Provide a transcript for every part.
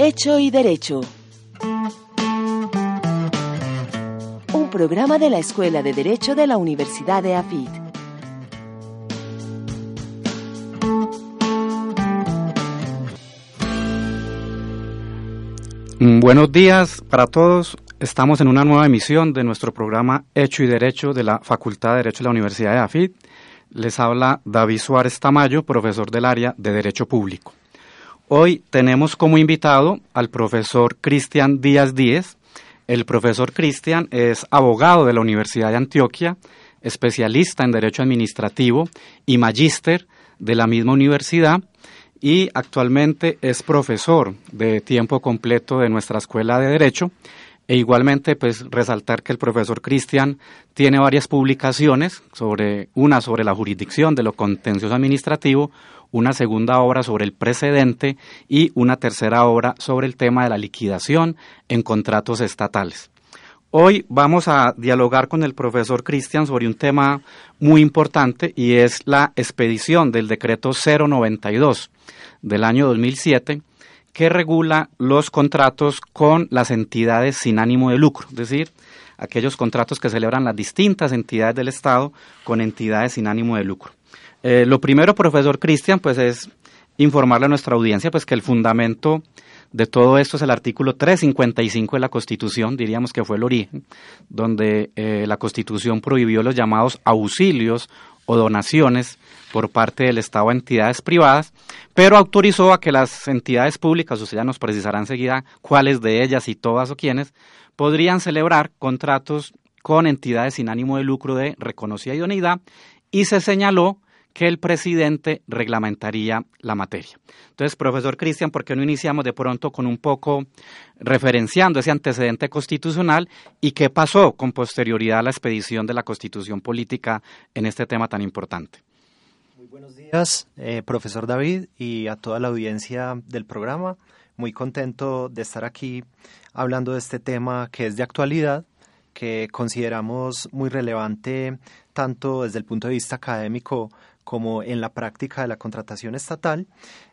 Hecho y Derecho. Un programa de la Escuela de Derecho de la Universidad de AFIT. Mm, Buenos días para todos. Estamos en una nueva emisión de nuestro programa Hecho y Derecho de la Facultad de Derecho de la Universidad de AFIT. Les habla David Suárez Tamayo, profesor del área de Derecho Público. Hoy tenemos como invitado al profesor Cristian Díaz Díez. El profesor Cristian es abogado de la Universidad de Antioquia, especialista en Derecho Administrativo y magíster de la misma universidad y actualmente es profesor de tiempo completo de nuestra Escuela de Derecho. E igualmente, pues resaltar que el profesor Cristian tiene varias publicaciones, sobre una sobre la jurisdicción de lo contencioso administrativo, una segunda obra sobre el precedente y una tercera obra sobre el tema de la liquidación en contratos estatales. Hoy vamos a dialogar con el profesor Cristian sobre un tema muy importante y es la expedición del decreto 092 del año 2007 que regula los contratos con las entidades sin ánimo de lucro, es decir, aquellos contratos que celebran las distintas entidades del Estado con entidades sin ánimo de lucro. Eh, lo primero, profesor Cristian, pues es informarle a nuestra audiencia pues que el fundamento de todo esto es el artículo 355 de la Constitución, diríamos que fue el origen, donde eh, la Constitución prohibió los llamados auxilios o donaciones por parte del Estado a entidades privadas, pero autorizó a que las entidades públicas, usted ya nos precisará enseguida cuáles de ellas y todas o quiénes, podrían celebrar contratos con entidades sin ánimo de lucro de reconocida idoneidad y se señaló que el presidente reglamentaría la materia. Entonces, profesor Cristian, ¿por qué no iniciamos de pronto con un poco referenciando ese antecedente constitucional y qué pasó con posterioridad a la expedición de la constitución política en este tema tan importante? Muy buenos días, eh, profesor David, y a toda la audiencia del programa. Muy contento de estar aquí hablando de este tema que es de actualidad, que consideramos muy relevante tanto desde el punto de vista académico como en la práctica de la contratación estatal.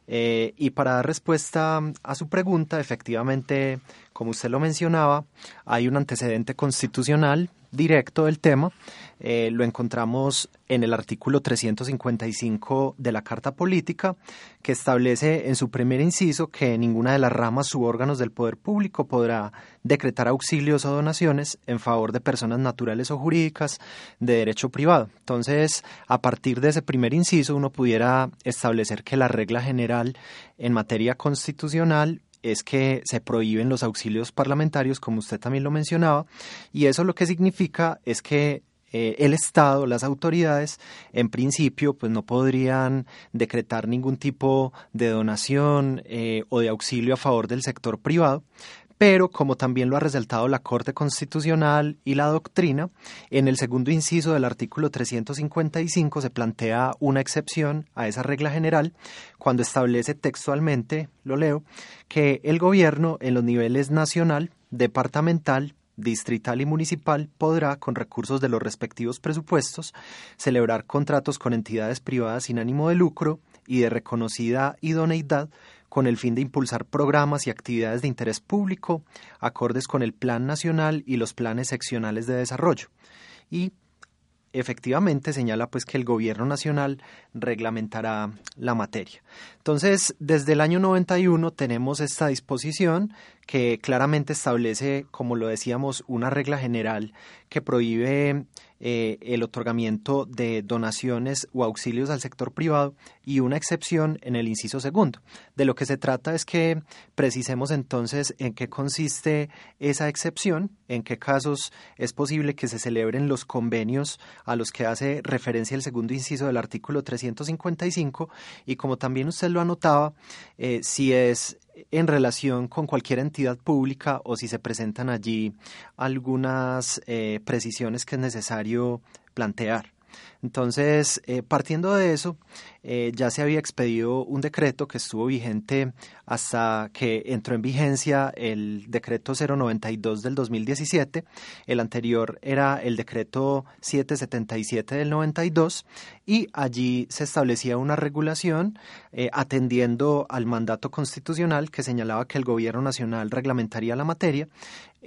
Eh, y para dar respuesta a su pregunta, efectivamente, como usted lo mencionaba, hay un antecedente constitucional directo del tema. Eh, lo encontramos en el artículo 355 de la Carta Política, que establece en su primer inciso que ninguna de las ramas u órganos del poder público podrá decretar auxilios o donaciones en favor de personas naturales o jurídicas de derecho privado. Entonces, a partir de ese primer inciso, uno pudiera establecer que la regla general en materia constitucional es que se prohíben los auxilios parlamentarios, como usted también lo mencionaba, y eso lo que significa es que eh, el Estado, las autoridades, en principio, pues no podrían decretar ningún tipo de donación eh, o de auxilio a favor del sector privado, pero como también lo ha resaltado la Corte Constitucional y la doctrina, en el segundo inciso del artículo 355 se plantea una excepción a esa regla general cuando establece textualmente, lo leo, que el gobierno en los niveles nacional, departamental, distrital y municipal podrá, con recursos de los respectivos presupuestos, celebrar contratos con entidades privadas sin ánimo de lucro y de reconocida idoneidad con el fin de impulsar programas y actividades de interés público acordes con el Plan Nacional y los planes seccionales de desarrollo. Y efectivamente señala pues que el gobierno nacional reglamentará la materia. Entonces, desde el año 91 tenemos esta disposición que claramente establece, como lo decíamos, una regla general que prohíbe eh, el otorgamiento de donaciones o auxilios al sector privado y una excepción en el inciso segundo. De lo que se trata es que precisemos entonces en qué consiste esa excepción, en qué casos es posible que se celebren los convenios a los que hace referencia el segundo inciso del artículo 355 y como también usted lo anotaba, eh, si es en relación con cualquier entidad pública o si se presentan allí algunas eh, precisiones que es necesario plantear. Entonces, eh, partiendo de eso, eh, ya se había expedido un decreto que estuvo vigente hasta que entró en vigencia el decreto 092 del 2017. El anterior era el decreto 777 del 92 y allí se establecía una regulación eh, atendiendo al mandato constitucional que señalaba que el gobierno nacional reglamentaría la materia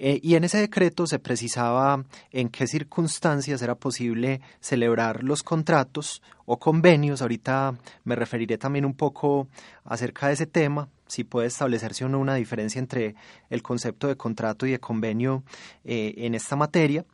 eh, y en ese decreto se precisaba en qué circunstancias era posible celebrar los contratos o convenios. Ahorita me referiré también un poco acerca de ese tema, si puede establecerse o no una diferencia entre el concepto de contrato y de convenio eh, en esta materia.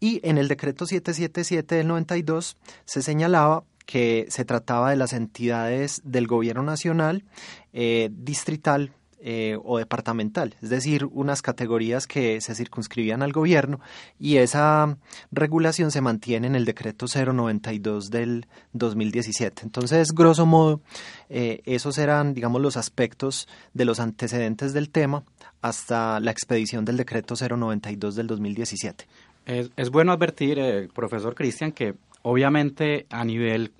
Y en el decreto 777 del 92 se señalaba que se trataba de las entidades del gobierno nacional, eh, distrital, eh, o departamental, es decir, unas categorías que se circunscribían al gobierno y esa regulación se mantiene en el decreto 092 del 2017. Entonces, grosso modo, eh, esos eran, digamos, los aspectos de los antecedentes del tema hasta la expedición del decreto 092 del 2017. Es, es bueno advertir, eh, profesor Cristian, que obviamente a nivel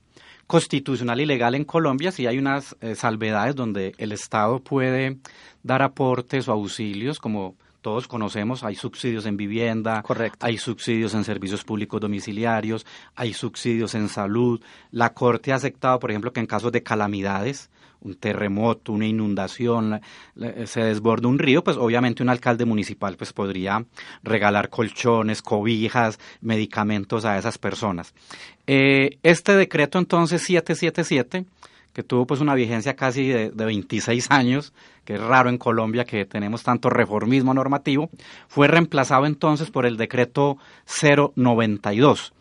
constitucional y legal en Colombia sí hay unas eh, salvedades donde el Estado puede dar aportes o auxilios, como todos conocemos, hay subsidios en vivienda, hay subsidios en servicios públicos domiciliarios, hay subsidios en salud. La Corte ha aceptado, por ejemplo, que en casos de calamidades, un terremoto, una inundación, se desborda un río, pues obviamente un alcalde municipal pues podría regalar colchones, cobijas, medicamentos a esas personas. Eh, este decreto entonces 777 que tuvo pues una vigencia casi de, 26 años, que es raro en Colombia que tenemos tanto reformismo normativo, fue reemplazado entonces por el decreto 092.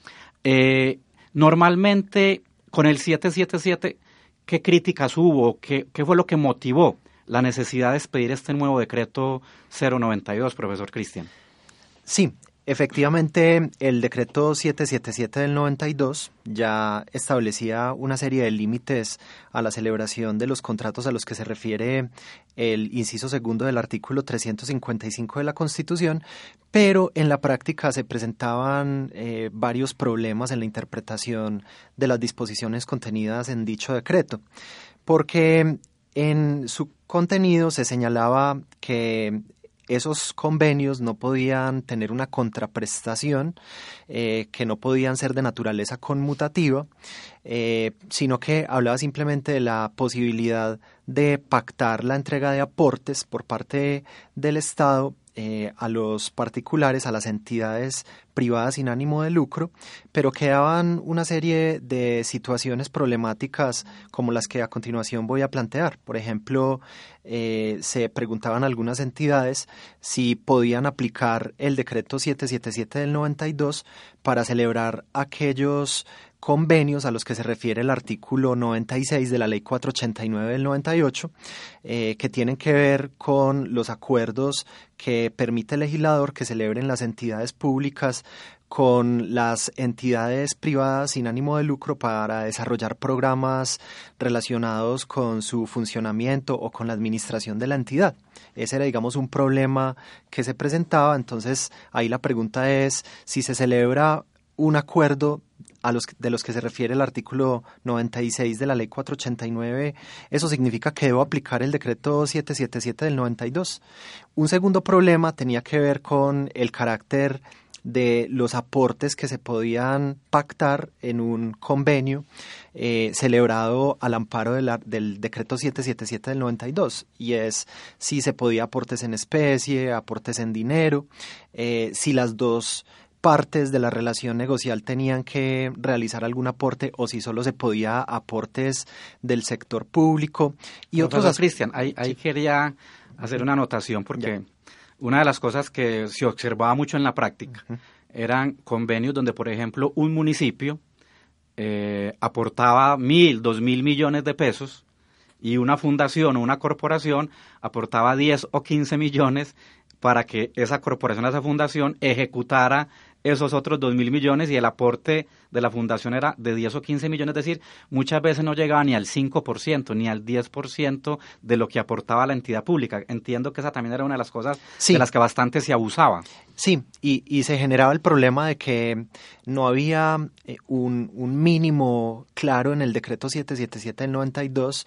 Eh, normalmente con el 777 ¿Qué críticas hubo? ¿Qué, ¿Qué fue lo que motivó la necesidad de expedir este nuevo decreto 092, profesor Cristian? Sí, Efectivamente, el decreto 777 del 92 ya establecía una serie de límites a la celebración de los contratos a los que se refiere el inciso segundo del artículo 355 de la Constitución, pero en la práctica se presentaban eh, varios problemas en la interpretación de las disposiciones contenidas en dicho decreto, porque en su contenido se señalaba que esos convenios no podían tener una contraprestación, eh, que no podían ser de naturaleza conmutativa, eh, sino que hablaba simplemente de la posibilidad de pactar la entrega de aportes por parte del Estado eh, a los particulares, a las entidades privadas sin ánimo de lucro, pero quedaban una serie de situaciones problemáticas como las que a continuación voy a plantear. Por ejemplo, eh, se preguntaban algunas entidades si podían aplicar el decreto 777 del 92 para celebrar aquellos convenios a los que se refiere el artículo 96 de la Ley 489 del 98, eh, que tienen que ver con los acuerdos que permite el legislador que celebren las entidades públicas con las entidades privadas sin ánimo de lucro para desarrollar programas relacionados con su funcionamiento o con la administración de la entidad. Ese era, digamos, un problema que se presentaba. Entonces, ahí la pregunta es si se celebra un acuerdo a los, de los que se refiere el artículo 96 de la ley 489, eso significa que debo aplicar el decreto 777 del 92. Un segundo problema tenía que ver con el carácter de los aportes que se podían pactar en un convenio eh, celebrado al amparo del decreto 777 del 92 y es si se podía aportes en especie, aportes en dinero, eh, si las dos partes de la relación negocial tenían que realizar algún aporte o si solo se podía aportes del sector público y otros Cristian ahí, ahí quería hacer una anotación porque una de las cosas que se observaba mucho en la práctica eran convenios donde por ejemplo un municipio eh, aportaba mil dos mil millones de pesos y una fundación o una corporación aportaba 10 o 15 millones para que esa corporación, esa fundación ejecutara esos otros dos mil millones y el aporte de la fundación era de 10 o 15 millones, es decir, muchas veces no llegaba ni al 5%, ni al 10% de lo que aportaba la entidad pública. Entiendo que esa también era una de las cosas de las que bastante se abusaba. Sí, y, y, se generaba el problema de que no había eh, un, un, mínimo claro en el decreto 777 del 92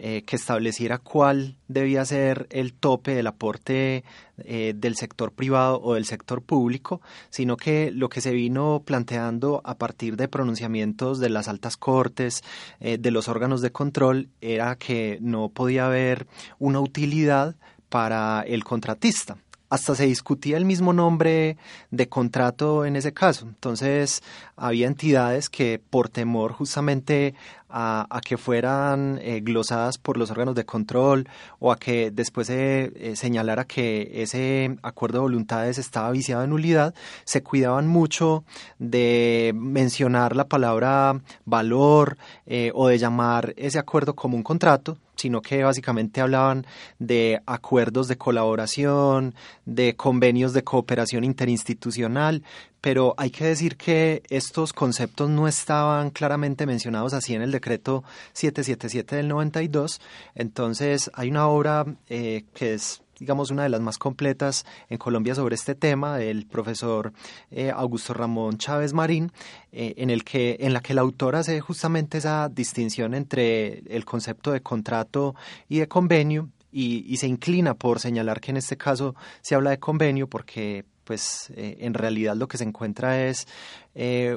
eh, que estableciera cuál debía ser el tope del aporte eh, del sector privado o del sector público, sino que lo que se vino planteando a partir de pronunciamientos de las altas cortes, de los órganos de control, era que no podía haber una utilidad para el contratista hasta se discutía el mismo nombre de contrato en ese caso. Entonces, había entidades que por temor justamente a, que fueran eh, glosadas por los órganos de control o a que después se eh, señalara que ese acuerdo de voluntades estaba viciado en nulidad, se cuidaban mucho de mencionar la palabra valor eh, o de llamar ese acuerdo como un contrato, sino que básicamente hablaban de acuerdos de colaboración, de convenios de cooperación interinstitucional, pero hay que decir que estos conceptos no estaban claramente mencionados así en el decreto 777 del 92, entonces hay una obra eh, que es digamos, una de las más completas en Colombia sobre este tema, del profesor eh, Augusto Ramón Chávez Marín, eh, en, el que, en la que el autor hace justamente esa distinción entre el concepto de contrato y de convenio, y, se inclina por señalar que en este caso se habla de convenio porque pues eh, en realidad lo que se encuentra es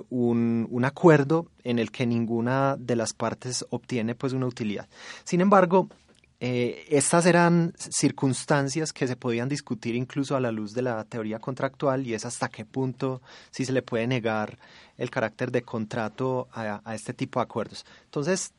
un, un, acuerdo en el que ninguna de las partes obtiene pues una utilidad. Sin embargo, eh, estas eran circunstancias que se podían discutir incluso a la luz de la teoría contractual y es hasta qué punto si se le puede negar el carácter de contrato a, este tipo de acuerdos. Entonces,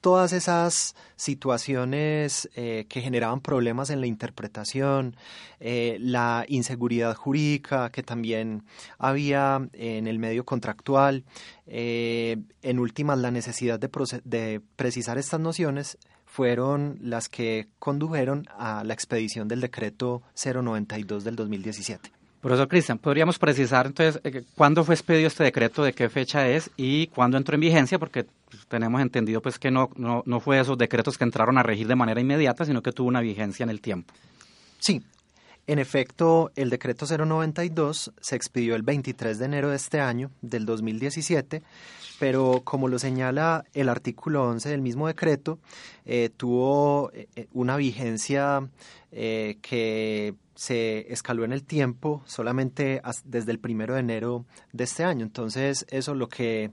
todas esas situaciones eh, que generaban problemas en la interpretación, eh, la inseguridad jurídica que también había en el medio contractual, en últimas la necesidad de, de precisar estas nociones, fueron las que condujeron a la expedición del decreto 092 del 2017. Profesor Cristian, ¿podríamos precisar entonces eh, cuándo fue expedido este decreto, de qué fecha es y cuándo entró en vigencia? Porque tenemos entendido pues que no, no, no fue esos decretos que entraron a regir de manera inmediata, sino que tuvo una vigencia en el tiempo. Sí, en efecto, el decreto 092 se expidió el 23 de enero de este año, del 2017, pero como lo señala el artículo 11 del mismo decreto, eh, tuvo eh, eh, una vigencia que se escaló en el tiempo solamente desde el primero de enero de este año. Entonces, eso lo que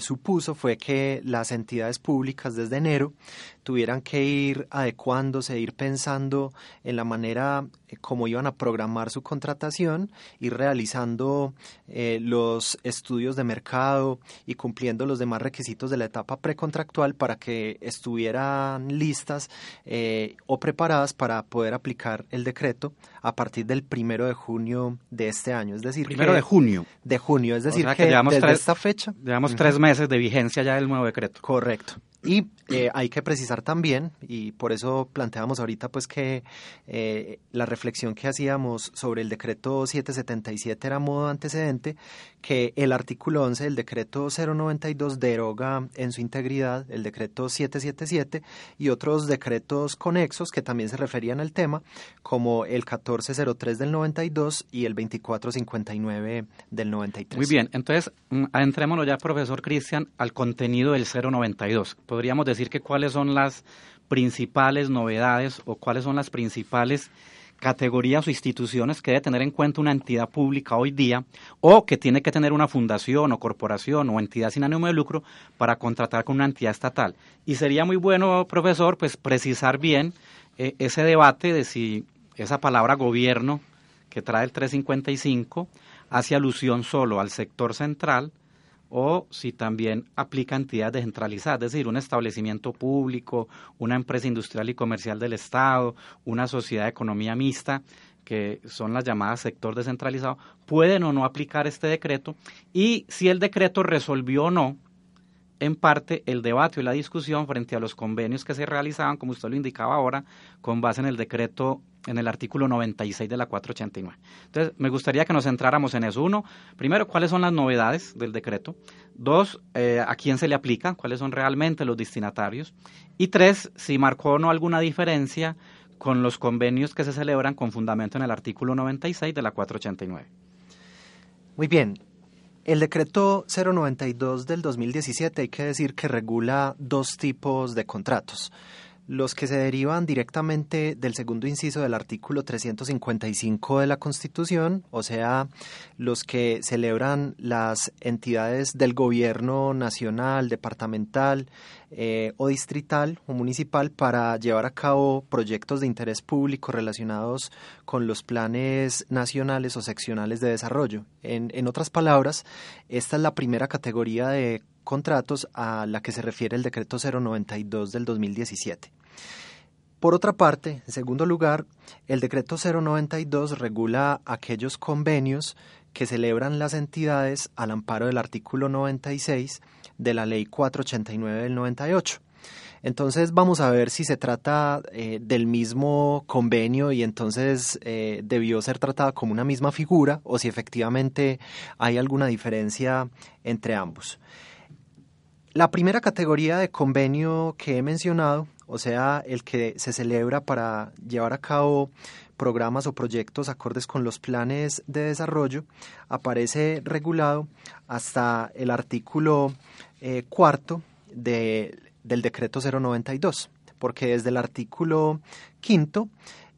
supuso fue que las entidades públicas desde enero tuvieran que ir adecuándose, ir pensando en la manera eh, como iban a programar su contratación, y realizando eh, los estudios de mercado y cumpliendo los demás requisitos de la etapa precontractual para que estuvieran listas eh, o preparadas para poder aplicar el decreto a partir del primero de junio de este año. Es decir, primero de junio. De junio, es decir, que, desde esta fecha. Llevamos tres meses de vigencia ya del nuevo decreto. Correcto. Y eh, hay que precisar también, y por eso planteamos ahorita pues que eh, la reflexión que hacíamos sobre el decreto 777 era modo antecedente, que el artículo 11 del decreto 092 deroga en su integridad el decreto 777 y otros decretos conexos que también se referían al tema, como el 1403 del 92 y el 2459 del 93. Muy bien, entonces mm, adentrémonos ya, profesor Cristian, al contenido del 092 podríamos decir que cuáles son las principales novedades o cuáles son las principales categorías o instituciones que debe tener en cuenta una entidad pública hoy día o que tiene que tener una fundación o corporación o entidad sin ánimo de lucro para contratar con una entidad estatal. Y sería muy bueno, profesor, pues precisar bien eh, ese debate de si esa palabra gobierno que trae el 355 hace alusión solo al sector central o si también aplica entidades descentralizadas, es decir, un establecimiento público, una empresa industrial y comercial del Estado, una sociedad de economía mixta, que son las llamadas sector descentralizado, pueden o no aplicar este decreto. Y si el decreto resolvió o no en parte el debate y la discusión frente a los convenios que se realizaban, como usted lo indicaba ahora, con base en el decreto, en el artículo 96 de la 489. Entonces, me gustaría que nos centráramos en eso. Uno, primero, cuáles son las novedades del decreto. Dos, eh, a quién se le aplica, cuáles son realmente los destinatarios. Y tres, si marcó o no alguna diferencia con los convenios que se celebran con fundamento en el artículo 96 de la 489. Muy bien, el decreto 092 del 2017 hay que decir que regula dos tipos de contratos los que se derivan directamente del segundo inciso del artículo 355 de la Constitución, o sea, los que celebran las entidades del gobierno nacional, departamental eh, o distrital o municipal para llevar a cabo proyectos de interés público relacionados con los planes nacionales o seccionales de desarrollo. En, en otras palabras, esta es la primera categoría de contratos a la que se refiere el decreto 092 del 2017. Por otra parte, en segundo lugar, el decreto 092 regula aquellos convenios que celebran las entidades al amparo del artículo 96 de la ley 489 del 98. Entonces vamos a ver si se trata eh, del mismo convenio y entonces eh, debió ser tratada como una misma figura o si efectivamente hay alguna diferencia entre ambos. La primera categoría de convenio que he mencionado, o sea, el que se celebra para llevar a cabo programas o proyectos acordes con los planes de desarrollo, aparece regulado hasta el artículo eh, cuarto del decreto 092, porque desde el artículo quinto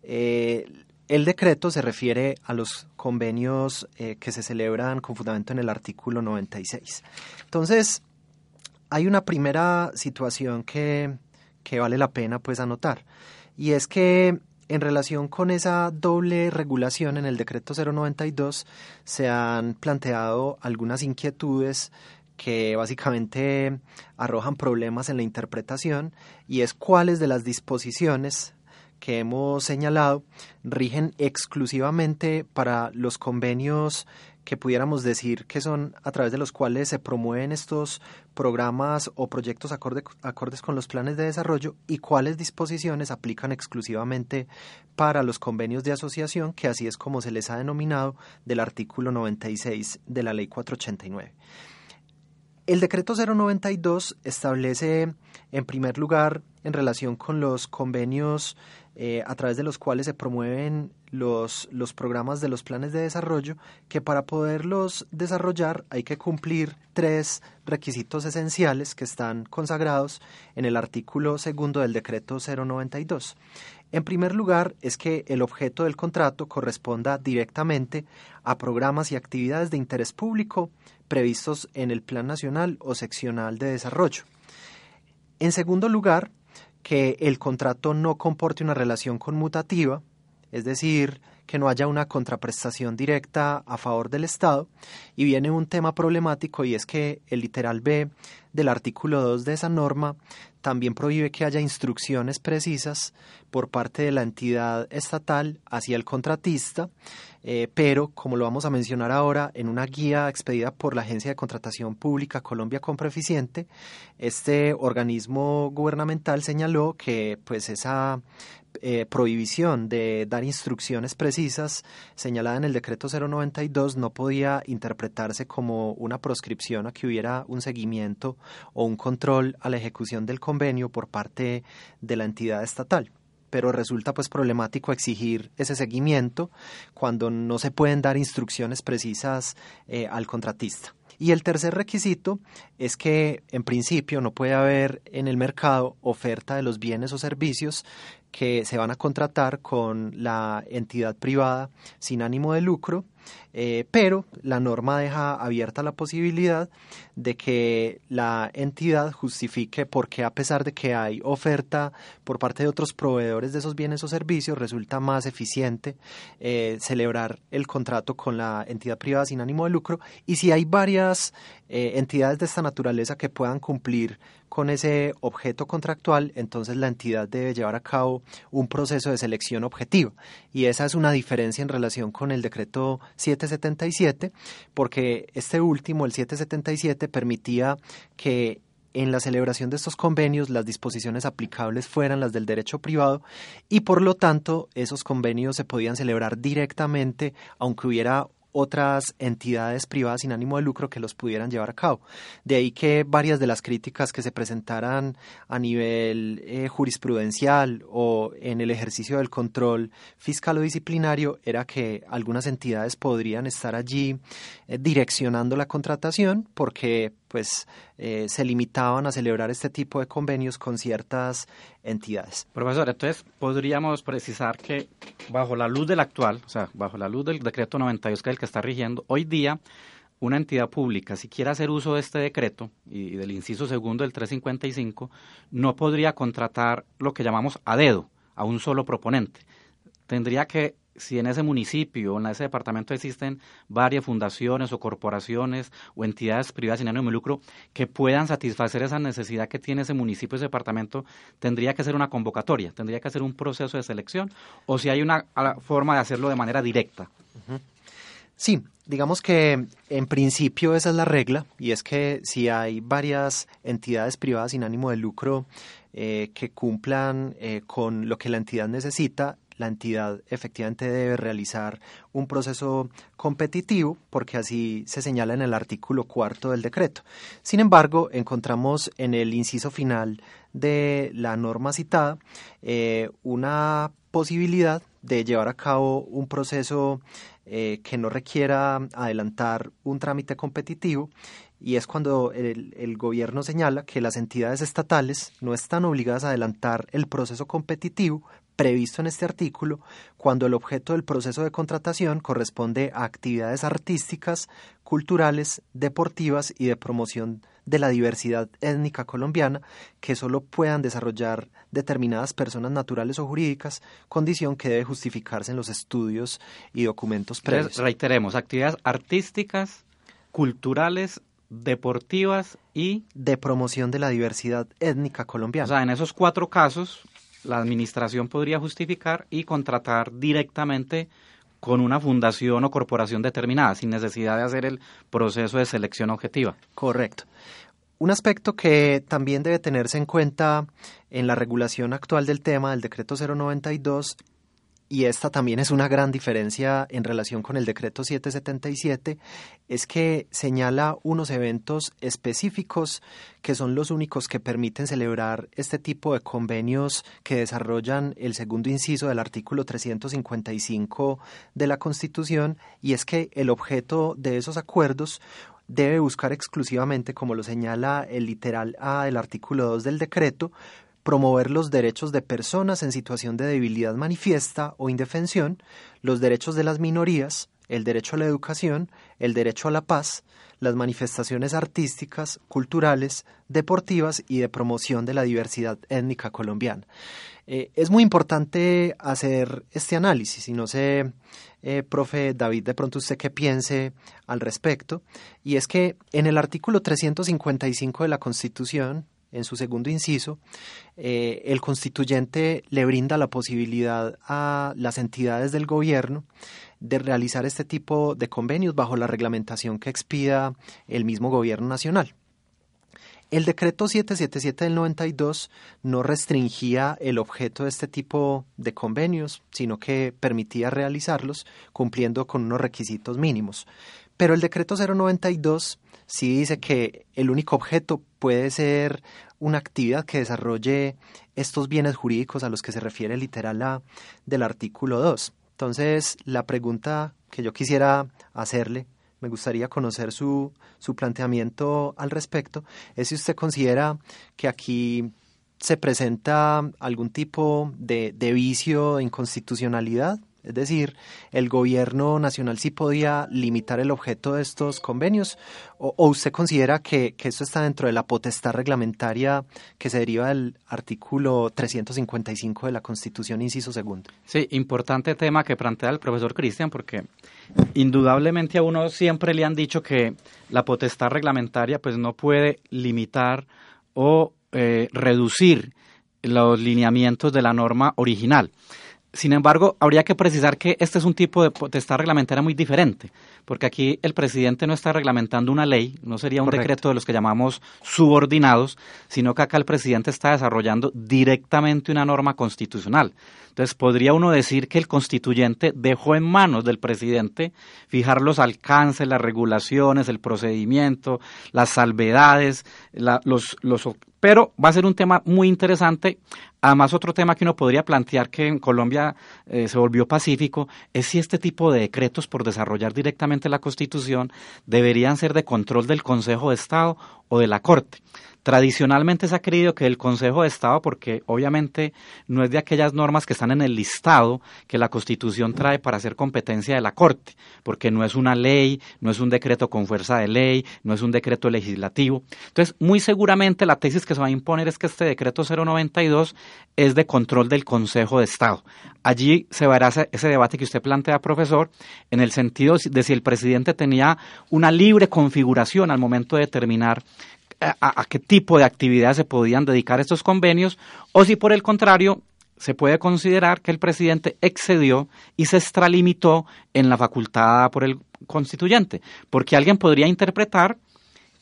eh, el decreto se refiere a los convenios eh, que se celebran con fundamento en el artículo 96. Entonces, hay una primera situación que, vale la pena pues anotar. Y es que en relación con esa doble regulación en el decreto 092 se han planteado algunas inquietudes que básicamente arrojan problemas en la interpretación y es cuáles de las disposiciones que hemos señalado rigen exclusivamente para los convenios que pudiéramos decir que son a través de los cuales se promueven estos programas o proyectos acordes con los planes de desarrollo y cuáles disposiciones aplican exclusivamente para los convenios de asociación, que así es como se les ha denominado del artículo 96 de la ley 489. El decreto 092 establece, en primer lugar, en relación con los convenios eh, a través de los cuales se promueven los, los programas de los planes de desarrollo, que para poderlos desarrollar hay que cumplir tres requisitos esenciales que están consagrados en el artículo segundo del decreto 092. En primer lugar, es que el objeto del contrato corresponda directamente a programas y actividades de interés público previstos en el Plan Nacional o Seccional de Desarrollo. En segundo lugar, que el contrato no comporte una relación conmutativa, es decir, que no haya una contraprestación directa a favor del Estado. Y viene un tema problemático y es que el literal B del artículo 2 de esa norma también prohíbe que haya instrucciones precisas por parte de la entidad estatal hacia el contratista, eh, pero como lo vamos a mencionar ahora, en una guía expedida por la Agencia de Contratación Pública Colombia Compreficiente, este organismo gubernamental señaló que pues esa eh, prohibición de dar instrucciones precisas señalada en el decreto 092 no podía interpretarse como una proscripción a que hubiera un seguimiento o un control a la ejecución del convenio por parte de la entidad estatal pero resulta pues problemático exigir ese seguimiento cuando no se pueden dar instrucciones precisas eh, al contratista. Y el tercer requisito es que en principio no puede haber en el mercado oferta de los bienes o servicios que se van a contratar con la entidad privada sin ánimo de lucro, eh, pero la norma deja abierta la posibilidad de que la entidad justifique por qué a pesar de que hay oferta por parte de otros proveedores de esos bienes o servicios, resulta más eficiente eh, celebrar el contrato con la entidad privada sin ánimo de lucro y si hay varias eh, entidades de esta naturaleza que puedan cumplir con ese objeto contractual, entonces la entidad debe llevar a cabo un proceso de selección objetiva. Y esa es una diferencia en relación con el decreto 777, porque este último, el 777, permitía que en la celebración de estos convenios las disposiciones aplicables fueran las del derecho privado y por lo tanto esos convenios se podían celebrar directamente aunque hubiera otras entidades privadas sin ánimo de lucro que los pudieran llevar a cabo. De ahí que varias de las críticas que se presentaran a nivel eh, jurisprudencial o en el ejercicio del control fiscal o disciplinario era que algunas entidades podrían estar allí eh, direccionando la contratación porque pues eh, se limitaban a celebrar este tipo de convenios con ciertas entidades. Profesor, entonces podríamos precisar que bajo la luz del actual, o sea, bajo la luz del decreto 92 que es el que está rigiendo, hoy día una entidad pública, si quiere hacer uso de este decreto y del inciso segundo del 355, no podría contratar lo que llamamos a dedo, a un solo proponente. Tendría que si en ese municipio o en ese departamento existen varias fundaciones o corporaciones o entidades privadas sin ánimo de lucro que puedan satisfacer esa necesidad que tiene ese municipio, ese departamento, tendría que ser una convocatoria, tendría que ser un proceso de selección o si hay una forma de hacerlo de manera directa. Sí, digamos que en principio esa es la regla y es que si hay varias entidades privadas sin ánimo de lucro eh, que cumplan eh, con lo que la entidad necesita, la entidad efectivamente debe realizar un proceso competitivo, porque así se señala en el artículo cuarto del decreto. Sin embargo, encontramos en el inciso final de la norma citada eh, una posibilidad de llevar a cabo un proceso eh, que no requiera adelantar un trámite competitivo y es cuando el, el, gobierno señala que las entidades estatales no están obligadas a adelantar el proceso competitivo previsto en este artículo cuando el objeto del proceso de contratación corresponde a actividades artísticas, culturales, deportivas y de promoción de la diversidad étnica colombiana que solo puedan desarrollar determinadas personas naturales o jurídicas, condición que debe justificarse en los estudios y documentos previos. reiteremos, actividades artísticas, culturales, deportivas y... De promoción de la diversidad étnica colombiana. O sea, en esos cuatro casos, la administración podría justificar y contratar directamente con una fundación o corporación determinada, sin necesidad de hacer el proceso de selección objetiva. Correcto. Un aspecto que también debe tenerse en cuenta en la regulación actual del tema del decreto 092 y esta también es una gran diferencia en relación con el decreto 777, es que señala unos eventos específicos que son los únicos que permiten celebrar este tipo de convenios que desarrollan el segundo inciso del artículo 355 de la Constitución, y es que el objeto de esos acuerdos debe buscar exclusivamente, como lo señala el literal A del artículo 2 del decreto, promover los derechos de personas en situación de debilidad manifiesta o indefensión, los derechos de las minorías, el derecho a la educación, el derecho a la paz, las manifestaciones artísticas, culturales, deportivas y de promoción de la diversidad étnica colombiana. Eh, es muy importante hacer este análisis y no sé, eh, profe David, de pronto usted qué piense al respecto, y es que en el artículo 355 de la Constitución, en su segundo inciso, eh, el constituyente le brinda la posibilidad a las entidades del gobierno de realizar este tipo de convenios bajo la reglamentación que expida el mismo gobierno nacional. El decreto 777 del 92 no restringía el objeto de este tipo de convenios, sino que permitía realizarlos cumpliendo con unos requisitos mínimos. Pero el decreto 092 sí dice que el único objeto puede ser una actividad que desarrolle estos bienes jurídicos a los que se refiere literal A del artículo 2. Entonces, la pregunta que yo quisiera hacerle, me gustaría conocer su, su planteamiento al respecto, es si usted considera que aquí se presenta algún tipo de, de vicio de inconstitucionalidad es decir, el gobierno nacional sí podía limitar el objeto de estos convenios o, usted considera que, que, esto está dentro de la potestad reglamentaria que se deriva del artículo 355 de la Constitución, inciso segundo. Sí, importante tema que plantea el profesor Cristian porque indudablemente a uno siempre le han dicho que la potestad reglamentaria pues no puede limitar o eh, reducir los lineamientos de la norma original. Sin embargo, habría que precisar que este es un tipo de potestad reglamentaria muy diferente, porque aquí el presidente no está reglamentando una ley, no sería un decreto de los que llamamos subordinados, sino que acá el presidente está desarrollando directamente una norma constitucional. Entonces, podría uno decir que el constituyente dejó en manos del presidente fijar los alcances, las regulaciones, el procedimiento, las salvedades, los, los pero va a ser un tema muy interesante. Además, otro tema que uno podría plantear que en Colombia eh, se volvió pacífico es si este tipo de decretos por desarrollar directamente la Constitución deberían ser de control del Consejo de Estado o de la Corte. Tradicionalmente se ha creído que el Consejo de Estado, porque obviamente no es de aquellas normas que están en el listado que la Constitución trae para hacer competencia de la Corte, porque no es una ley, no es un decreto con fuerza de ley, no es un decreto legislativo. Entonces, muy seguramente la tesis que se va a imponer es que este decreto 092 es de control del Consejo de Estado. Allí se verá ese debate que usted plantea, profesor, en el sentido de si el presidente tenía una libre configuración al momento de determinar a, qué tipo de actividades se podían dedicar estos convenios o si por el contrario se puede considerar que el presidente excedió y se extralimitó en la facultad por el constituyente, porque alguien podría interpretar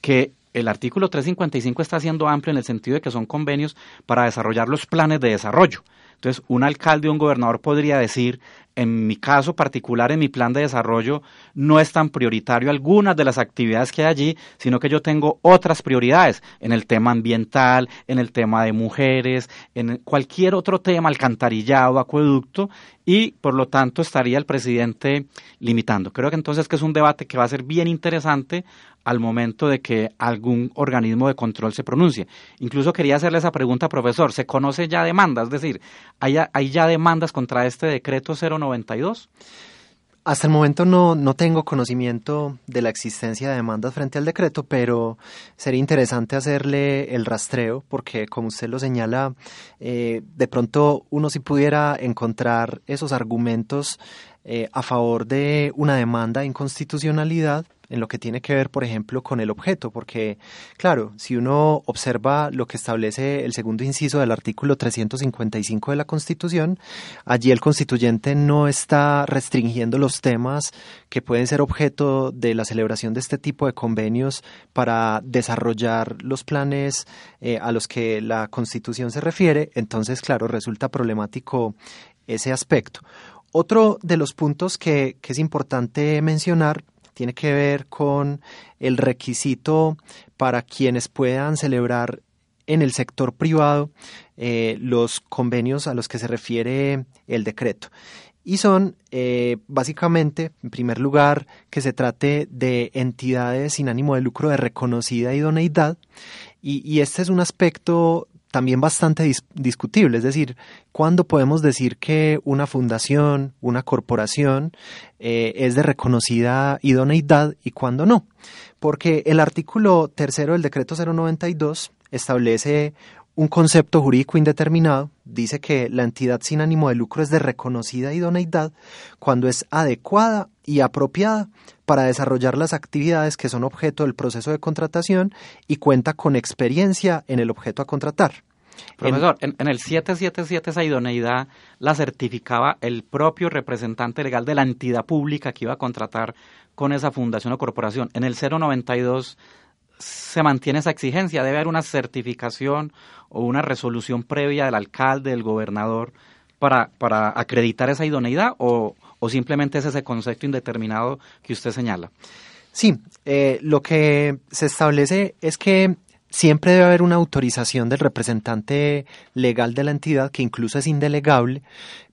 que el artículo 355 está siendo amplio en el sentido de que son convenios para desarrollar los planes de desarrollo. Entonces, un alcalde o un gobernador podría decir, en mi caso particular, en mi plan de desarrollo, no es tan prioritario algunas de las actividades que hay allí, sino que yo tengo otras prioridades en el tema ambiental, en el tema de mujeres, en cualquier otro tema, alcantarillado, acueducto, y por lo tanto estaría el presidente limitando. Creo que entonces que es un debate que va a ser bien interesante al momento de que algún organismo de control se pronuncie. Incluso quería hacerle esa pregunta, profesor. ¿Se conoce ya demanda? Es decir, ¿hay, ya demandas contra este decreto 092? Hasta el momento no, no tengo conocimiento de la existencia de demandas frente al decreto, pero sería interesante hacerle el rastreo porque, como usted lo señala, eh, de pronto uno si pudiera encontrar esos argumentos eh, a favor de una demanda de inconstitucionalidad en lo que tiene que ver, por ejemplo, con el objeto, porque, claro, si uno observa lo que establece el segundo inciso del artículo 355 de la Constitución, allí el constituyente no está restringiendo los temas que pueden ser objeto de la celebración de este tipo de convenios para desarrollar los planes eh, a los que la Constitución se refiere, entonces, claro, resulta problemático ese aspecto. Otro de los puntos que, que, es importante mencionar tiene que ver con el requisito para quienes puedan celebrar en el sector privado eh, los convenios a los que se refiere el decreto. Y son eh, básicamente, en primer lugar, que se trate de entidades sin ánimo de lucro de reconocida idoneidad. Y, y este es un aspecto también bastante discutible, es decir, ¿cuándo podemos decir que una fundación, una corporación eh, es de reconocida idoneidad y cuándo no? Porque el artículo tercero del decreto 092 establece un concepto jurídico indeterminado, dice que la entidad sin ánimo de lucro es de reconocida idoneidad cuando es adecuada y apropiada para desarrollar las actividades que son objeto del proceso de contratación y cuenta con experiencia en el objeto a contratar. Profesor, en, el 777 esa idoneidad la certificaba el propio representante legal de la entidad pública que iba a contratar con esa fundación o corporación. En el 092 se mantiene esa exigencia, debe haber una certificación o una resolución previa del alcalde, del gobernador, para, para acreditar esa idoneidad o, o simplemente es ese concepto indeterminado que usted señala? Sí, eh, lo que se establece es que siempre debe haber una autorización del representante legal de la entidad, que incluso es indelegable,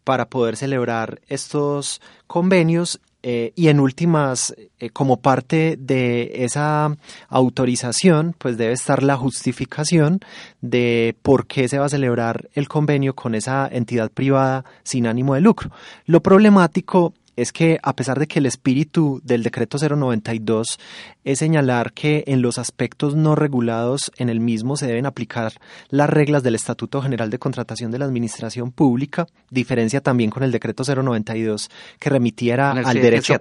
para poder celebrar estos convenios eh, y en últimas, eh, como parte de esa autorización, pues debe estar la justificación de por qué se va a celebrar el convenio con esa entidad privada sin ánimo de lucro. Lo problemático es que a pesar de que el espíritu del decreto 092 es señalar que en los aspectos no regulados en el mismo se deben aplicar las reglas del Estatuto General de Contratación de la Administración Pública, diferencia también con el decreto 092 que remitiera al derecho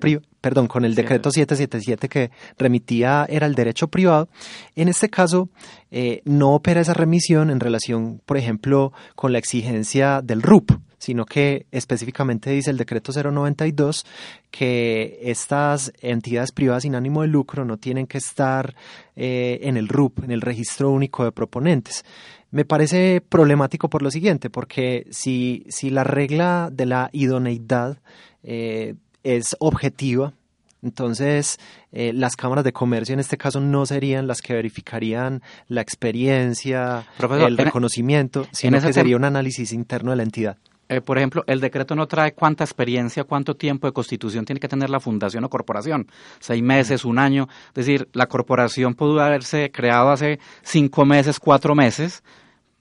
perdón, con el decreto 777 que remitía era el derecho privado. En este caso, eh, no opera esa remisión en relación, por ejemplo, con la exigencia del RUP, sino que específicamente dice el decreto 092 que estas entidades privadas sin ánimo de lucro no tienen que estar eh, en el RUP, en el registro único de proponentes. Me parece problemático por lo siguiente, porque si, si la regla de la idoneidad eh, es objetiva, entonces, eh, las cámaras de comercio en este caso no serían las que verificarían la experiencia, el reconocimiento, sino que sería un análisis interno de la entidad. Eh, por ejemplo, el decreto no trae cuánta experiencia, cuánto tiempo de constitución tiene que tener la fundación o corporación. Seis meses, un año. Es decir, la corporación pudo haberse creado hace cinco meses, cuatro meses,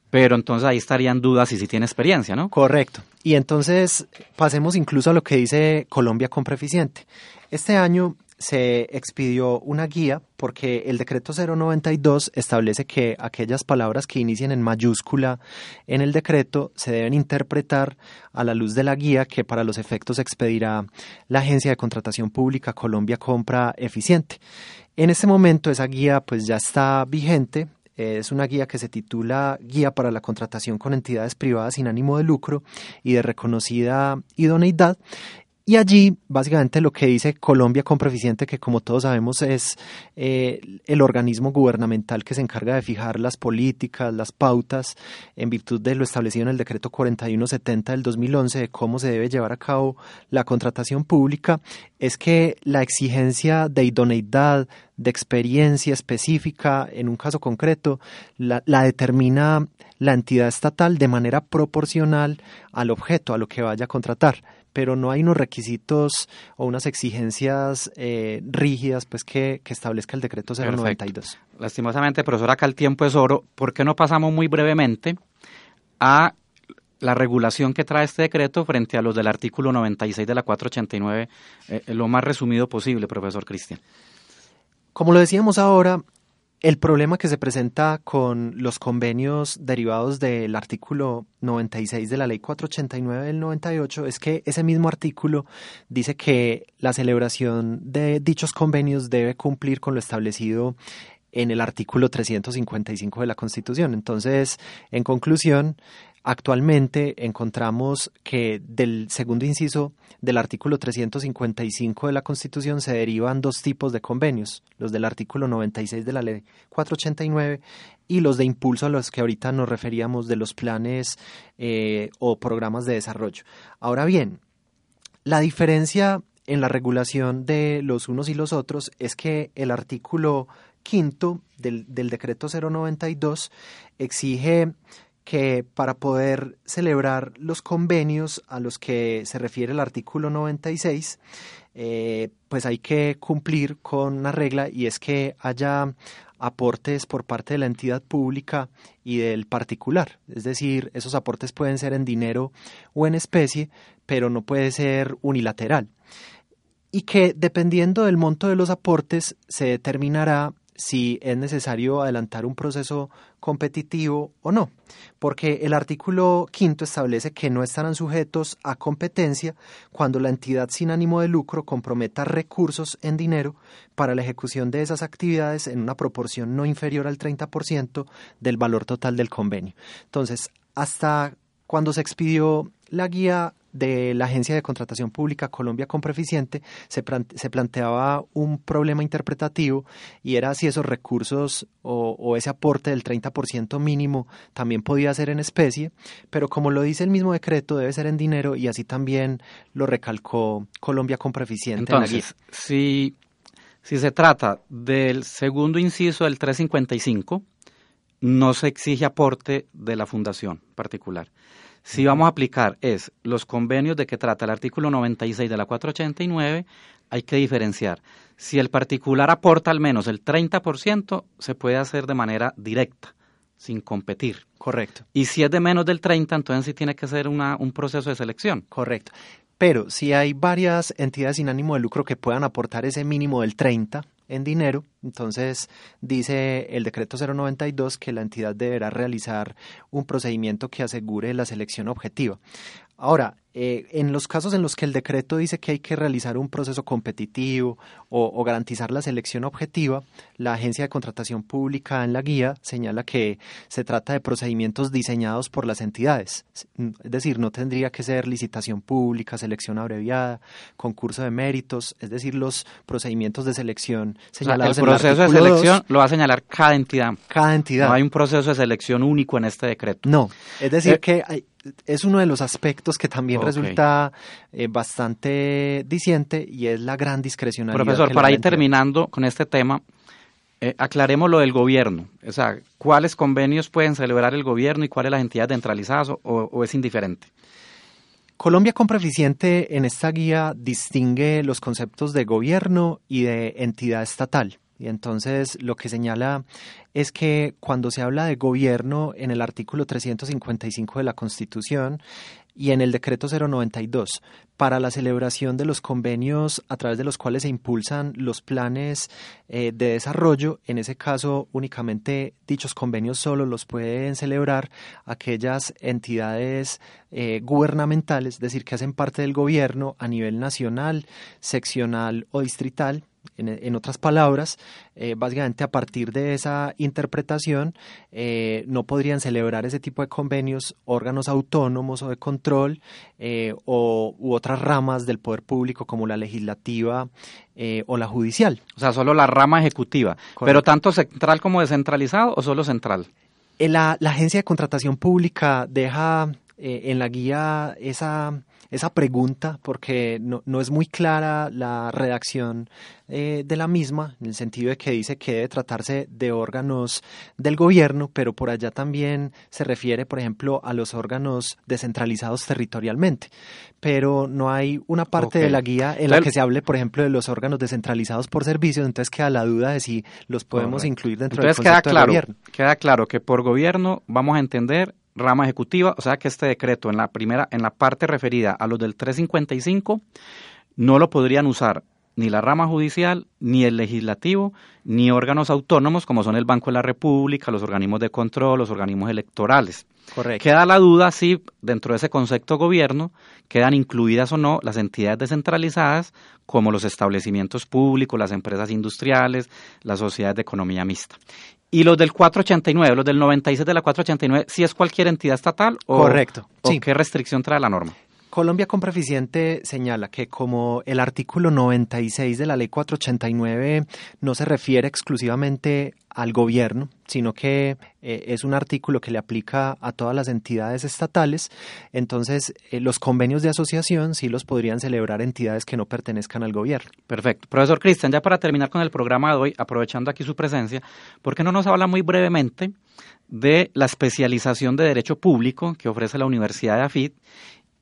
pero entonces ahí estarían dudas y si tiene experiencia, ¿no? Correcto. Y entonces pasemos incluso a lo que dice Colombia con Preficiente. Este año se expidió una guía porque el decreto 092 establece que aquellas palabras que inicien en mayúscula en el decreto se deben interpretar a la luz de la guía que para los efectos expedirá la Agencia de Contratación Pública Colombia Compra Eficiente. En este momento esa guía pues ya está vigente, es una guía que se titula Guía para la contratación con entidades privadas sin ánimo de lucro y de reconocida idoneidad y allí, básicamente, lo que dice Colombia con Proficiente, que como todos sabemos es eh, el organismo gubernamental que se encarga de fijar las políticas, las pautas, en virtud de lo establecido en el decreto 4170 del 2011 de cómo se debe llevar a cabo la contratación pública, es que la exigencia de idoneidad, de experiencia específica, en un caso concreto, la, la determina la entidad estatal de manera proporcional al objeto, a lo que vaya a contratar pero no hay unos requisitos o unas exigencias eh, rígidas pues que, establezca el decreto 092. Lastimosamente, profesor, acá el tiempo es oro. ¿Por qué no pasamos muy brevemente a la regulación que trae este decreto frente a los del artículo 96 de la 489, eh, lo más resumido posible, profesor Cristian? Como lo decíamos ahora, el problema que se presenta con los convenios derivados del artículo 96 de la Ley 489 del 98 es que ese mismo artículo dice que la celebración de dichos convenios debe cumplir con lo establecido en el artículo 355 de la Constitución. Entonces, en conclusión, Actualmente encontramos que del segundo inciso del artículo 355 de la Constitución se derivan dos tipos de convenios, los del artículo 96 de la Ley 489 y los de impulso a los que ahorita nos referíamos de los planes eh, o programas de desarrollo. Ahora bien, la diferencia en la regulación de los unos y los otros es que el artículo quinto del, del decreto 092 exige que para poder celebrar los convenios a los que se refiere el artículo 96, eh, pues hay que cumplir con una regla y es que haya aportes por parte de la entidad pública y del particular. Es decir, esos aportes pueden ser en dinero o en especie, pero no puede ser unilateral. Y que dependiendo del monto de los aportes se determinará si es necesario adelantar un proceso competitivo o no, porque el artículo quinto establece que no estarán sujetos a competencia cuando la entidad sin ánimo de lucro comprometa recursos en dinero para la ejecución de esas actividades en una proporción no inferior al 30% del valor total del convenio. Entonces, hasta cuando se expidió la guía de la Agencia de Contratación Pública Colombia con Preficiente se, se planteaba un problema interpretativo y era si esos recursos o, ese aporte del 30% mínimo también podía ser en especie, pero como lo dice el mismo decreto, debe ser en dinero y así también lo recalcó Colombia con Preficiente. Entonces, Si, si se trata del segundo inciso del 355, no se exige aporte de la fundación particular. Si vamos a aplicar es los convenios de que trata el artículo 96 de la 489, hay que diferenciar. Si el particular aporta al menos el 30%, se puede hacer de manera directa, sin competir. Correcto. Y si es de menos del 30, entonces sí tiene que ser una, un proceso de selección. Correcto. Pero si hay varias entidades sin ánimo de lucro que puedan aportar ese mínimo del 30 en dinero, Entonces, dice el decreto 092 que la entidad deberá realizar un procedimiento que asegure la selección objetiva. Ahora, eh, en los casos en los que el decreto dice que hay que realizar un proceso competitivo o, garantizar la selección objetiva, la Agencia de Contratación Pública en la guía señala que se trata de procedimientos diseñados por las entidades. Es decir, no tendría que ser licitación pública, selección abreviada, concurso de méritos, es decir, los procedimientos de selección señalados el proceso de selección lo va a señalar cada entidad. Cada entidad. No hay un proceso de selección único en este decreto. No, es decir, eh, que hay, es uno de los aspectos que también resulta eh, bastante diciente y es la gran discrecionalidad. Profesor, para ir terminando con este tema, eh, aclaremos lo del gobierno. O sea, ¿cuáles convenios pueden celebrar el gobierno y cuáles las entidades centralizadas o, o es indiferente? Colombia Compra Eficiente en esta guía distingue los conceptos de gobierno y de entidad estatal. Y entonces lo que señala es que cuando se habla de gobierno en el artículo 355 de la Constitución y en el decreto 092 para la celebración de los convenios a través de los cuales se impulsan los planes eh, de desarrollo, en ese caso únicamente dichos convenios solo los pueden celebrar aquellas entidades eh, gubernamentales, es decir, que hacen parte del gobierno a nivel nacional, seccional o distrital en, otras palabras, eh, básicamente a partir de esa interpretación eh, no podrían celebrar ese tipo de convenios órganos autónomos o de control eh, o, u otras ramas del poder público como la legislativa o la judicial. O sea, solo la rama ejecutiva. Pero tanto central como descentralizado o solo central. La, la agencia de contratación pública deja en la guía esa esa pregunta porque no, no es muy clara la redacción eh, de la misma, en el sentido de que dice que debe tratarse de órganos del gobierno, pero por allá también se refiere, por ejemplo, a los órganos descentralizados territorialmente. Pero no hay una parte de la guía en la que se hable, por ejemplo, de los órganos descentralizados por servicios, entonces queda la duda de si los podemos incluir dentro del concepto queda claro, gobierno. Queda claro que por gobierno vamos a entender rama ejecutiva, o sea que este decreto en la primera, en la parte referida a los del 355, no lo podrían usar ni la rama judicial, ni el legislativo, ni órganos autónomos como son el Banco de la República, los organismos de control, los organismos electorales. Correcto. Queda la duda si dentro de ese concepto gobierno quedan incluidas o no las entidades descentralizadas como los establecimientos públicos, las empresas industriales, las sociedades de economía mixta. Y los del 489, los del 96 de la 489, si es cualquier entidad estatal o, Correcto. o qué restricción trae la norma. Colombia Compra Eficiente señala que como el artículo 96 de la ley 489 no se refiere exclusivamente al gobierno, sino que eh, es un artículo que le aplica a todas las entidades estatales, entonces eh, los convenios de asociación sí los podrían celebrar entidades que no pertenezcan al gobierno. Perfecto. Profesor Cristian, ya para terminar con el programa de hoy, aprovechando aquí su presencia, ¿por qué no nos habla muy brevemente de la especialización de Derecho Público que ofrece la Universidad de AFIT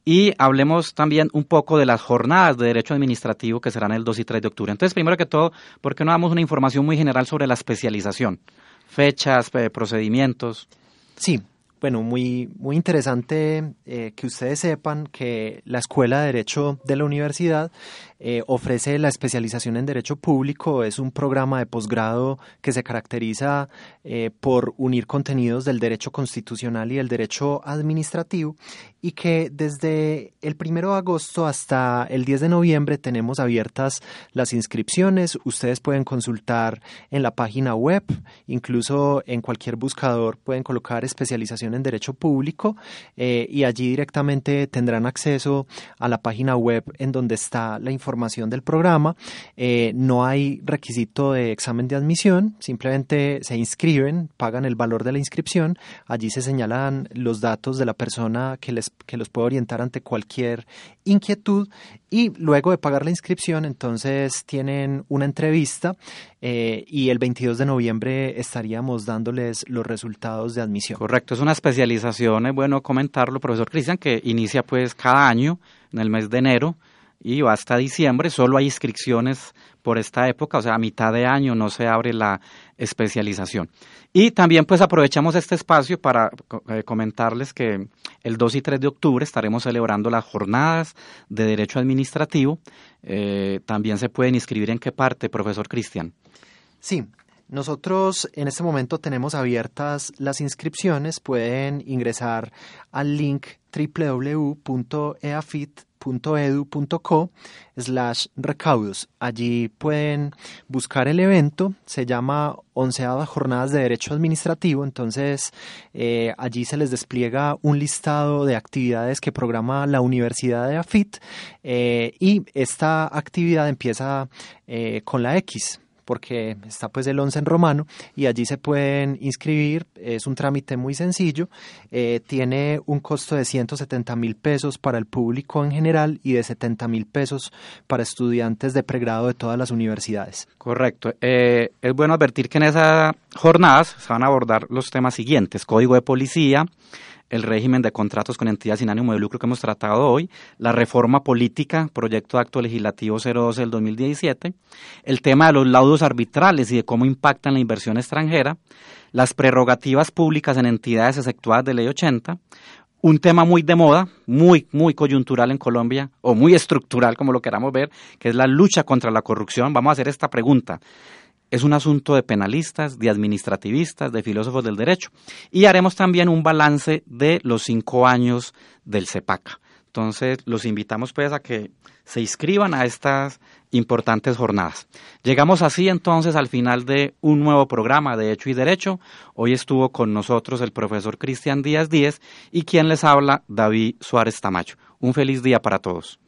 y hablemos también un poco de las jornadas de derecho administrativo que serán el 2 y 3 de octubre. Entonces, primero que todo, ¿por qué no damos una información muy general sobre la especialización? Fechas, eh, procedimientos. Sí, bueno, muy, muy interesante eh, que ustedes sepan que la Escuela de Derecho de la Universidad eh, ofrece la especialización en Derecho Público. Es un programa de posgrado que se caracteriza eh, por unir contenidos del derecho constitucional y del derecho administrativo y que desde el 1 de agosto hasta el 10 de noviembre tenemos abiertas las inscripciones. Ustedes pueden consultar en la página web, incluso en cualquier buscador pueden colocar especialización en Derecho Público eh, y allí directamente tendrán acceso a la página web en donde está la información del programa. Eh, no hay requisito de examen de admisión, simplemente se inscriben, pagan el valor de la inscripción, allí se señalan los datos de la persona que les que los puede orientar ante cualquier inquietud y luego de pagar la inscripción entonces tienen una entrevista eh, y el 22 de noviembre estaríamos dándoles los resultados de admisión. Correcto, es una especialización, es bueno comentarlo, profesor Cristian, que inicia pues cada año en el mes de enero y hasta diciembre, solo hay inscripciones por esta época, o sea, a mitad de año no se abre la especialización. Y también pues aprovechamos este espacio para eh, comentarles que el 2 y 3 de octubre estaremos celebrando las jornadas de Derecho Administrativo. Eh, también se pueden inscribir en qué parte, profesor Cristian. Sí, nosotros en este momento tenemos abiertas las inscripciones. Pueden ingresar al link www.eafit.edu.co slash recaudos. Allí pueden buscar el evento, se llama Onceadas Jornadas de Derecho Administrativo, entonces eh, allí se les despliega un listado de actividades que programa la Universidad de AFIT eh, y esta actividad empieza eh, con la X, porque está pues el 11 en romano y allí se pueden inscribir, es un trámite muy sencillo, eh, tiene un costo de 170 mil pesos para el público en general y de 70 mil pesos para estudiantes de pregrado de todas las universidades. Correcto. Eh, es bueno advertir que en esas jornadas se van a abordar los temas siguientes, código de policía, el régimen de contratos con entidades sin ánimo de lucro que hemos tratado hoy, la reforma política, proyecto de acto legislativo 012 del 2017, el tema de los laudos arbitrales y de cómo impactan la inversión extranjera, las prerrogativas públicas en entidades exceptuadas de ley 80, un tema muy de moda, muy, muy coyuntural en Colombia, o muy estructural, como lo queramos ver, que es la lucha contra la corrupción. Vamos a hacer esta pregunta es un asunto de penalistas, de administrativistas, de filósofos del derecho. Y haremos también un balance de los cinco años del CEPACA. Entonces, los invitamos pues a que se inscriban a estas importantes jornadas. Llegamos así entonces al final de un nuevo programa de Hecho y Derecho. Hoy estuvo con nosotros el profesor Cristian Díaz Díez y quien les habla, David Suárez Tamayo. Un feliz día para todos.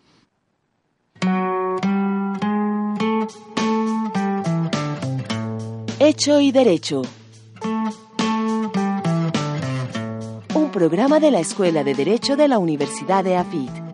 Hecho y Derecho. Un programa de la Escuela de Derecho de la Universidad de AFIT.